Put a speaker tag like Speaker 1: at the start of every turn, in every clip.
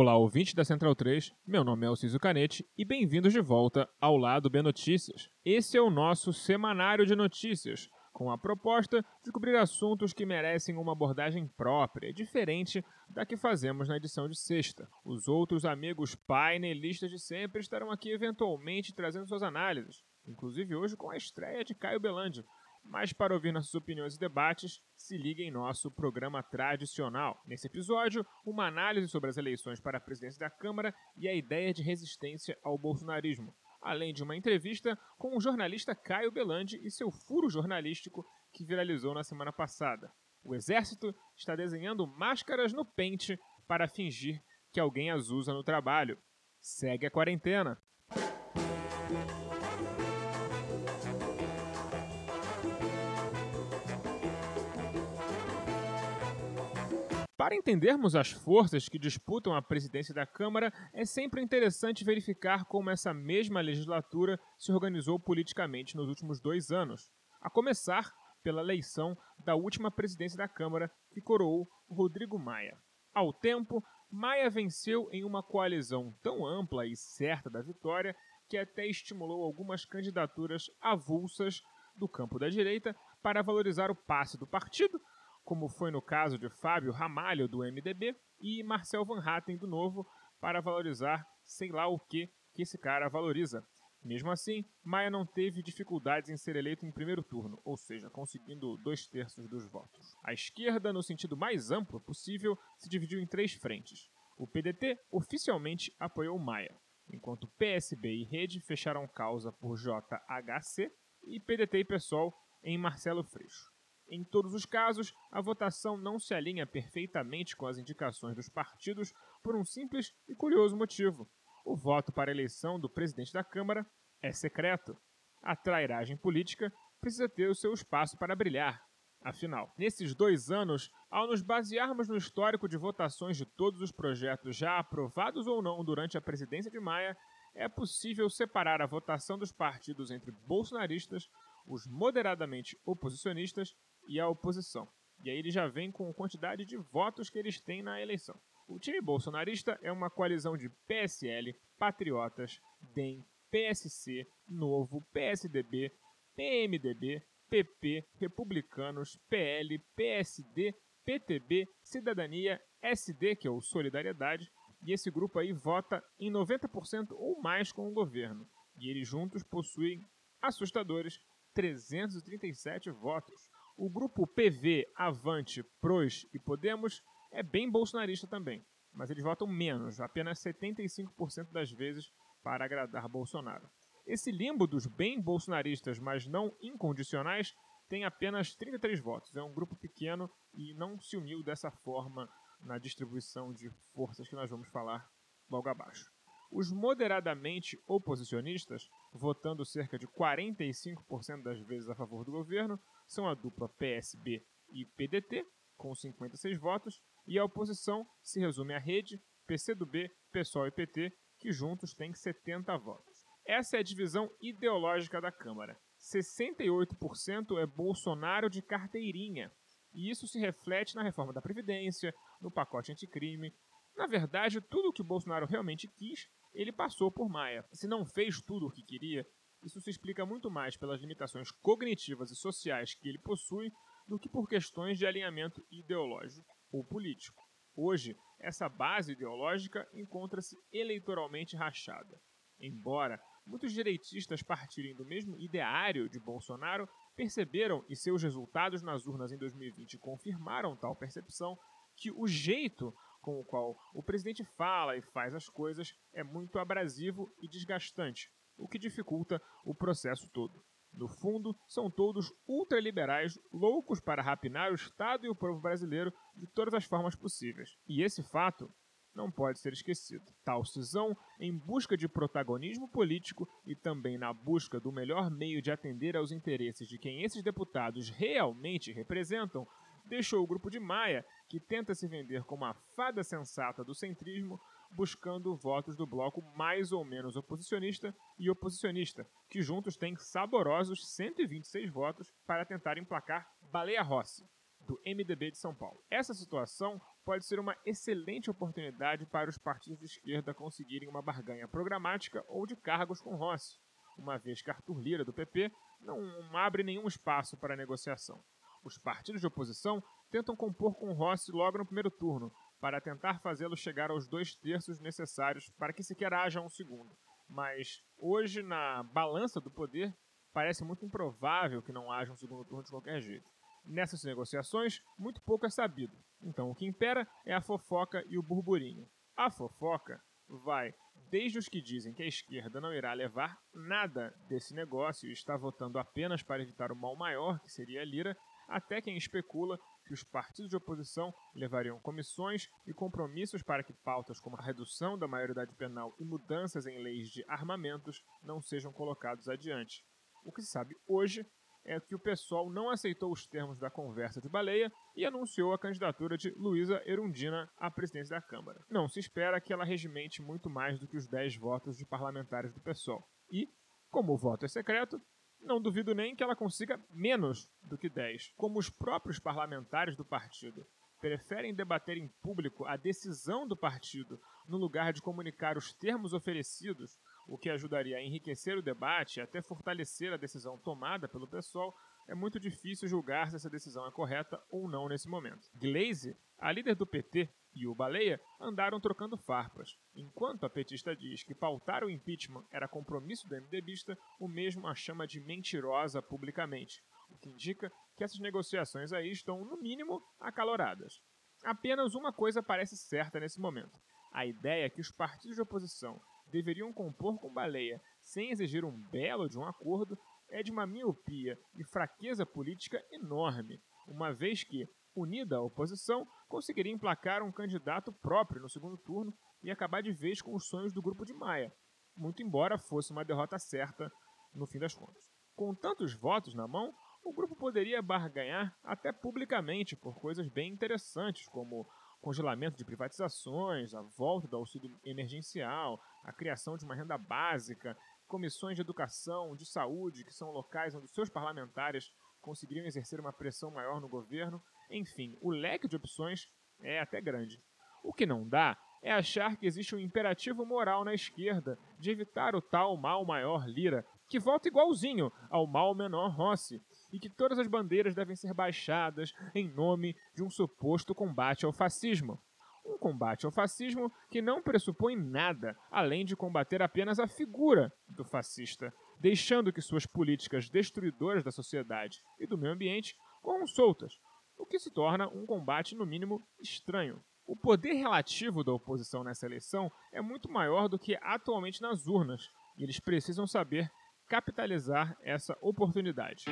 Speaker 1: Olá, ouvinte da Central 3, meu nome é Alciso Canete e bem-vindos de volta ao Lado B Notícias. Esse é o nosso semanário de notícias, com a proposta de cobrir assuntos que merecem uma abordagem própria, diferente da que fazemos na edição de sexta. Os outros amigos painelistas de sempre estarão aqui eventualmente trazendo suas análises, inclusive hoje com a estreia de Caio Belandi. Mas para ouvir nossas opiniões e debates, se liga em nosso programa tradicional. Nesse episódio, uma análise sobre as eleições para a presidência da Câmara e a ideia de resistência ao bolsonarismo além de uma entrevista com o jornalista Caio Belandi e seu furo jornalístico que viralizou na semana passada. O exército está desenhando máscaras no pente para fingir que alguém as usa no trabalho. Segue a quarentena. Para entendermos as forças que disputam a presidência da Câmara, é sempre interessante verificar como essa mesma legislatura se organizou politicamente nos últimos dois anos, a começar pela eleição da última presidência da Câmara, que coroou Rodrigo Maia. Ao tempo, Maia venceu em uma coalizão tão ampla e certa da vitória que até estimulou algumas candidaturas avulsas do campo da direita para valorizar o passe do partido como foi no caso de Fábio Ramalho, do MDB, e Marcel Van Hatten, do Novo, para valorizar sei lá o que que esse cara valoriza. Mesmo assim, Maia não teve dificuldades em ser eleito em primeiro turno, ou seja, conseguindo dois terços dos votos. A esquerda, no sentido mais amplo possível, se dividiu em três frentes. O PDT oficialmente apoiou Maia, enquanto PSB e Rede fecharam causa por JHC e PDT e PSOL em Marcelo Freixo. Em todos os casos, a votação não se alinha perfeitamente com as indicações dos partidos por um simples e curioso motivo. O voto para a eleição do presidente da Câmara é secreto. A trairagem política precisa ter o seu espaço para brilhar. Afinal, nesses dois anos, ao nos basearmos no histórico de votações de todos os projetos já aprovados ou não durante a presidência de Maia, é possível separar a votação dos partidos entre bolsonaristas, os moderadamente oposicionistas e a oposição. E aí ele já vem com a quantidade de votos que eles têm na eleição. O time bolsonarista é uma coalizão de PSL, Patriotas, DEM, PSC, Novo, PSDB, PMDB, PP, Republicanos, PL, PSD, PTB, Cidadania, SD, que é o Solidariedade, e esse grupo aí vota em 90% ou mais com o governo. E eles juntos possuem assustadores 337 votos. O grupo PV, Avante, PROS e Podemos é bem bolsonarista também, mas eles votam menos, apenas 75% das vezes, para agradar Bolsonaro. Esse limbo dos bem bolsonaristas, mas não incondicionais, tem apenas 33 votos. É um grupo pequeno e não se uniu dessa forma na distribuição de forças que nós vamos falar logo abaixo. Os moderadamente oposicionistas, votando cerca de 45% das vezes a favor do governo, são a dupla PSB e PDT, com 56 votos, e a oposição se resume à rede, PCdoB, PSOL e PT, que juntos têm 70 votos. Essa é a divisão ideológica da Câmara. 68% é Bolsonaro de carteirinha, e isso se reflete na reforma da Previdência, no pacote anticrime. Na verdade, tudo o que Bolsonaro realmente quis, ele passou por Maia. Se não fez tudo o que queria, isso se explica muito mais pelas limitações cognitivas e sociais que ele possui do que por questões de alinhamento ideológico ou político. Hoje, essa base ideológica encontra-se eleitoralmente rachada. Embora muitos direitistas partirem do mesmo ideário de Bolsonaro, perceberam e seus resultados nas urnas em 2020 confirmaram tal percepção que o jeito com o qual o presidente fala e faz as coisas é muito abrasivo e desgastante, o que dificulta o processo todo. No fundo, são todos ultraliberais, loucos para rapinar o Estado e o povo brasileiro de todas as formas possíveis. E esse fato não pode ser esquecido. Tal cisão, em busca de protagonismo político e também na busca do melhor meio de atender aos interesses de quem esses deputados realmente representam, deixou o grupo de Maia, que tenta se vender como a fada sensata do centrismo, buscando votos do bloco mais ou menos oposicionista e oposicionista, que juntos têm saborosos 126 votos para tentar emplacar Baleia Rossi, do MDB de São Paulo. Essa situação pode ser uma excelente oportunidade para os partidos de esquerda conseguirem uma barganha programática ou de cargos com Rossi, uma vez que Arthur Lira, do PP, não abre nenhum espaço para negociação. Os partidos de oposição tentam compor com Rossi logo no primeiro turno, para tentar fazê-lo chegar aos dois terços necessários para que sequer haja um segundo. Mas hoje, na balança do poder, parece muito improvável que não haja um segundo turno de qualquer jeito. Nessas negociações, muito pouco é sabido. Então, o que impera é a fofoca e o burburinho. A fofoca vai desde os que dizem que a esquerda não irá levar nada desse negócio e está votando apenas para evitar o mal maior, que seria a Lira, até quem especula que os partidos de oposição levariam comissões e compromissos para que pautas como a redução da maioridade penal e mudanças em leis de armamentos não sejam colocados adiante. O que se sabe hoje é que o pessoal não aceitou os termos da conversa de baleia e anunciou a candidatura de Luísa Erundina à presidência da Câmara. Não se espera que ela regimente muito mais do que os 10 votos de parlamentares do PSOL. E, como o voto é secreto, não duvido nem que ela consiga menos do que 10. Como os próprios parlamentares do partido preferem debater em público a decisão do partido no lugar de comunicar os termos oferecidos, o que ajudaria a enriquecer o debate e até fortalecer a decisão tomada pelo pessoal, é muito difícil julgar se essa decisão é correta ou não nesse momento. Glaze, a líder do PT, e o Baleia andaram trocando farpas. Enquanto a petista diz que pautar o impeachment era compromisso do MDBista, o mesmo a chama de mentirosa publicamente, o que indica que essas negociações aí estão, no mínimo, acaloradas. Apenas uma coisa parece certa nesse momento. A ideia é que os partidos de oposição deveriam compor com Baleia sem exigir um belo de um acordo é de uma miopia e fraqueza política enorme, uma vez que, unida à oposição, conseguiria emplacar um candidato próprio no segundo turno e acabar de vez com os sonhos do grupo de Maia, muito embora fosse uma derrota certa no fim das contas. Com tantos votos na mão, o grupo poderia barganhar até publicamente por coisas bem interessantes, como congelamento de privatizações, a volta do auxílio emergencial, a criação de uma renda básica, comissões de educação, de saúde, que são locais onde seus parlamentares conseguiriam exercer uma pressão maior no governo. Enfim, o leque de opções é até grande. O que não dá é achar que existe um imperativo moral na esquerda de evitar o tal mal maior Lira, que volta igualzinho ao mal menor Rossi, e que todas as bandeiras devem ser baixadas em nome de um suposto combate ao fascismo. Um combate ao fascismo que não pressupõe nada além de combater apenas a figura do fascista, deixando que suas políticas destruidoras da sociedade e do meio ambiente corram soltas, o que se torna um combate, no mínimo, estranho. O poder relativo da oposição nessa eleição é muito maior do que atualmente nas urnas, e eles precisam saber capitalizar essa oportunidade.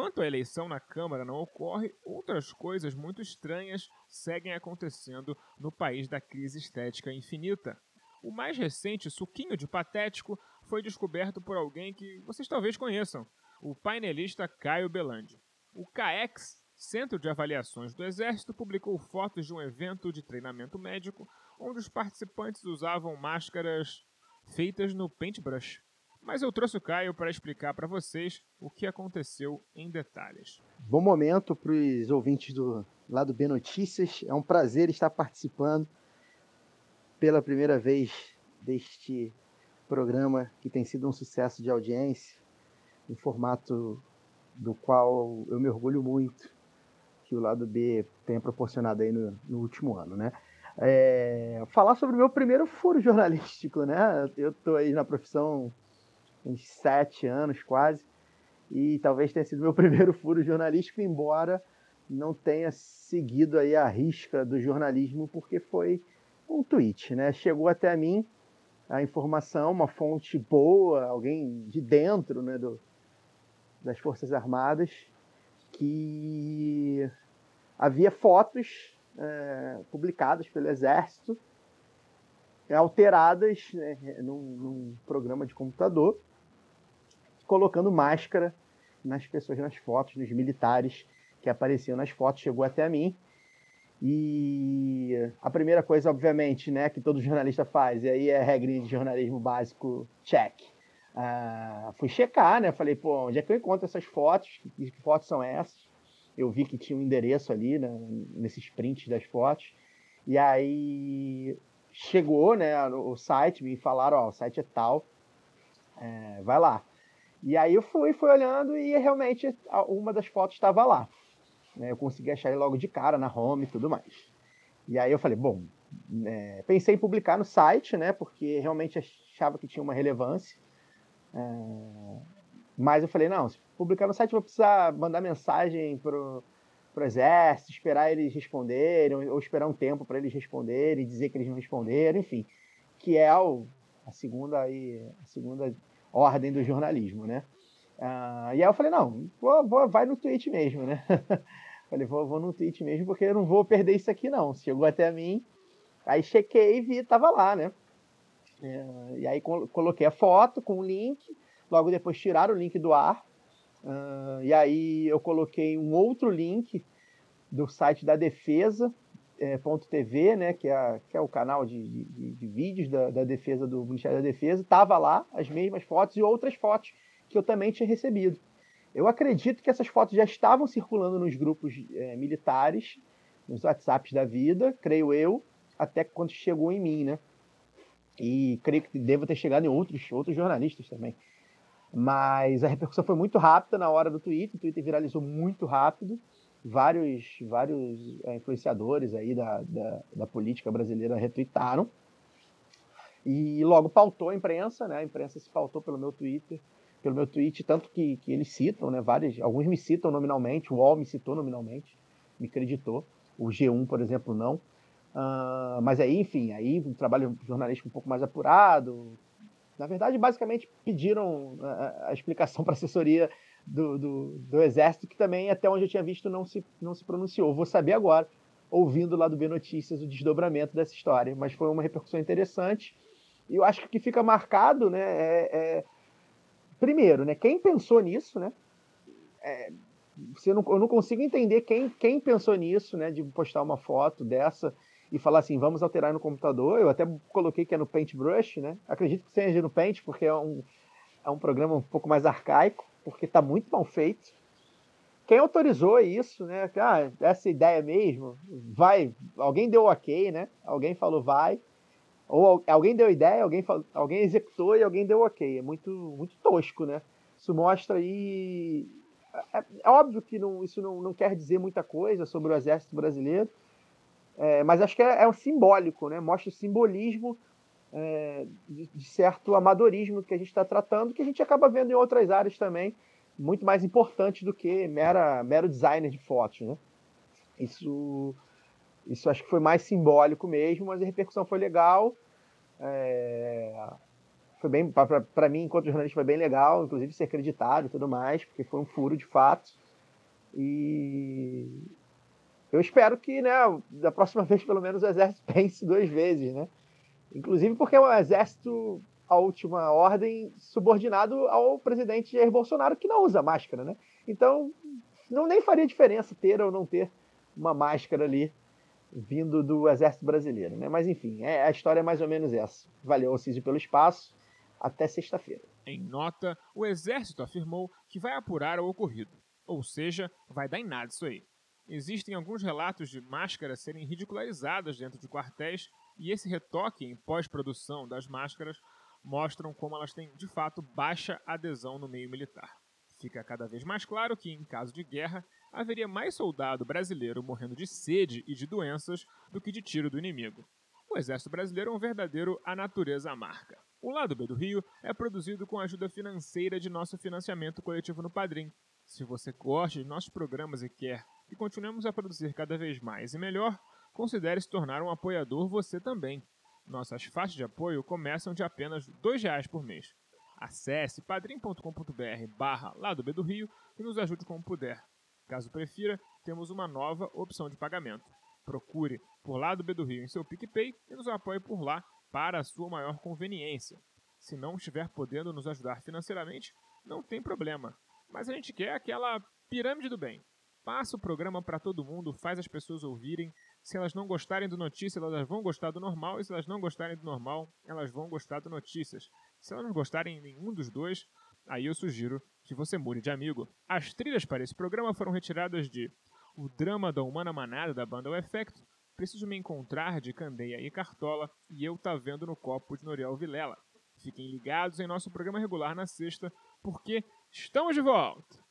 Speaker 1: Enquanto a eleição na Câmara não ocorre, outras coisas muito estranhas seguem acontecendo no país da crise estética infinita. O mais recente suquinho de patético foi descoberto por alguém que vocês talvez conheçam, o painelista Caio Belandi. O CAEX, Centro de Avaliações do Exército, publicou fotos de um evento de treinamento médico onde os participantes usavam máscaras feitas no paintbrush. Mas eu trouxe o Caio para explicar para vocês o que aconteceu em detalhes.
Speaker 2: Bom momento para os ouvintes do lado B Notícias. É um prazer estar participando pela primeira vez deste programa que tem sido um sucesso de audiência, um formato do qual eu me orgulho muito que o lado B tenha proporcionado aí no, no último ano, né? É, falar sobre o meu primeiro furo jornalístico, né? Eu estou aí na profissão uns sete anos quase, e talvez tenha sido meu primeiro furo jornalístico, embora não tenha seguido aí a risca do jornalismo, porque foi um tweet, né? Chegou até mim a informação, uma fonte boa, alguém de dentro né, do, das Forças Armadas, que havia fotos é, publicadas pelo Exército alteradas né, num, num programa de computador, colocando máscara nas pessoas nas fotos, nos militares que apareciam nas fotos, chegou até mim. E a primeira coisa, obviamente, né, que todo jornalista faz, e aí é regrinha de jornalismo básico, check. Uh, fui checar, né? Falei, pô, onde é que eu encontro essas fotos? Que, que fotos são essas? Eu vi que tinha um endereço ali, né, nesses prints das fotos. E aí chegou, né, o site, me falaram, ó, o site é tal, é, vai lá. E aí eu fui, fui olhando e realmente uma das fotos estava lá. Né? Eu consegui achar ele logo de cara na home e tudo mais. E aí eu falei, bom, é, pensei em publicar no site, né? Porque realmente achava que tinha uma relevância. É, mas eu falei, não, se publicar no site, vou precisar mandar mensagem pro, pro exército, esperar eles responderem, ou, esperar um tempo para eles responderem, dizer que eles não responderam, enfim. Que é o, a segunda aí, a segunda ordem do jornalismo, né? Uh, e aí eu falei, não, vou, vou, vai no tweet mesmo, né? falei, vou, vou no tweet mesmo, porque eu não vou perder isso aqui, não. Chegou até mim, aí chequei e vi, tava lá, né? Uh, e aí coloquei a foto com o link, logo depois tiraram o link do ar, uh, e aí eu coloquei um outro link do site da Defesa, é, .tv, né, que é, que é o canal de, de, de vídeos da, da, defesa do Ministério da Defesa, tava lá as mesmas fotos e outras fotos que eu também tinha recebido. Eu acredito que essas fotos já estavam circulando nos grupos é, militares, nos WhatsApps da vida, creio eu, até quando chegou em mim, né? E creio que deva ter chegado em outros, outros jornalistas também. Mas a repercussão foi muito rápida na hora do tweet, o Twitter viralizou muito rápido. Vários, vários é, influenciadores aí da, da, da política brasileira retweetaram. E logo pautou a imprensa, né? A imprensa se pautou pelo meu Twitter pelo meu tweet, tanto que, que eles citam, né? Vários, alguns me citam nominalmente, o UOL me citou nominalmente, me creditou, o G1, por exemplo, não. Uh, mas aí, enfim, aí um trabalho jornalístico um pouco mais apurado. Na verdade, basicamente pediram a, a explicação para a assessoria do, do, do, Exército, que também, até onde eu tinha visto, não se, não se pronunciou. Vou saber agora, ouvindo lá do B Notícias, o desdobramento dessa história. Mas foi uma repercussão interessante. E eu acho que o que fica marcado né, é, é primeiro, né, quem pensou nisso, né? É, você não, eu não consigo entender quem, quem pensou nisso, né, de postar uma foto dessa e falar assim, vamos alterar no computador. Eu até coloquei que é no Paintbrush, né? Acredito que seja no Paint, porque é um, é um programa um pouco mais arcaico, porque está muito mal feito. Quem autorizou isso, né? Ah, essa ideia mesmo, vai. Alguém deu ok, né? Alguém falou vai. Ou alguém deu ideia, alguém, alguém executou e alguém deu ok. É muito, muito tosco, né? Isso mostra aí. É, é óbvio que não, isso não, não quer dizer muita coisa sobre o exército brasileiro, é, mas acho que é, é um simbólico, né? Mostra o simbolismo é, de, de, certo amadorismo que a gente está tratando, que a gente acaba vendo em outras áreas também, muito mais importante do que mera, mero designer de fotos, né? Isso isso acho que foi mais simbólico mesmo, mas a repercussão foi legal. É... Foi bem, para mim, enquanto jornalista, foi bem legal, inclusive ser acreditado e tudo mais, porque foi um furo de fato. E eu espero que, né, da próxima vez, pelo menos, o exército pense duas vezes, né? Inclusive porque é um exército, a última ordem, subordinado ao presidente Jair Bolsonaro, que não usa máscara, né? Então, não nem faria diferença ter ou não ter uma máscara ali vindo do Exército Brasileiro. Né? Mas enfim, é, a história é mais ou menos essa. Valeu, Alcide, pelo espaço. Até sexta-feira.
Speaker 1: Em nota, o Exército afirmou que vai apurar o ocorrido. Ou seja, vai dar em nada isso aí. Existem alguns relatos de máscaras serem ridicularizadas dentro de quartéis, e esse retoque em pós-produção das máscaras mostram como elas têm de fato baixa adesão no meio militar. Fica cada vez mais claro que, em caso de guerra, haveria mais soldado brasileiro morrendo de sede e de doenças do que de tiro do inimigo. O exército brasileiro é um verdadeiro a natureza marca. O lado B do Rio é produzido com a ajuda financeira de nosso financiamento coletivo no Padrim. Se você gosta de nossos programas e quer que continuemos a produzir cada vez mais e melhor, considere se tornar um apoiador você também. Nossas faixas de apoio começam de apenas R$ 2,00 por mês. Acesse padrim.com.br barra Lado B do Rio e nos ajude como puder. Caso prefira, temos uma nova opção de pagamento. Procure por Lado B do Rio em seu PicPay e nos apoie por lá para a sua maior conveniência. Se não estiver podendo nos ajudar financeiramente, não tem problema. Mas a gente quer aquela pirâmide do bem. Passa o programa para todo mundo, faz as pessoas ouvirem. Se elas não gostarem do Notícias, elas vão gostar do normal. E se elas não gostarem do normal, elas vão gostar do Notícias. Se elas não gostarem nenhum dos dois, aí eu sugiro que você mude de amigo. As trilhas para esse programa foram retiradas de O Drama da Humana Manada da banda O Effecto, Preciso Me Encontrar de Candeia e Cartola e Eu Tá Vendo no Copo de Noriel Vilela. Fiquem ligados em nosso programa regular na sexta, porque estamos de volta!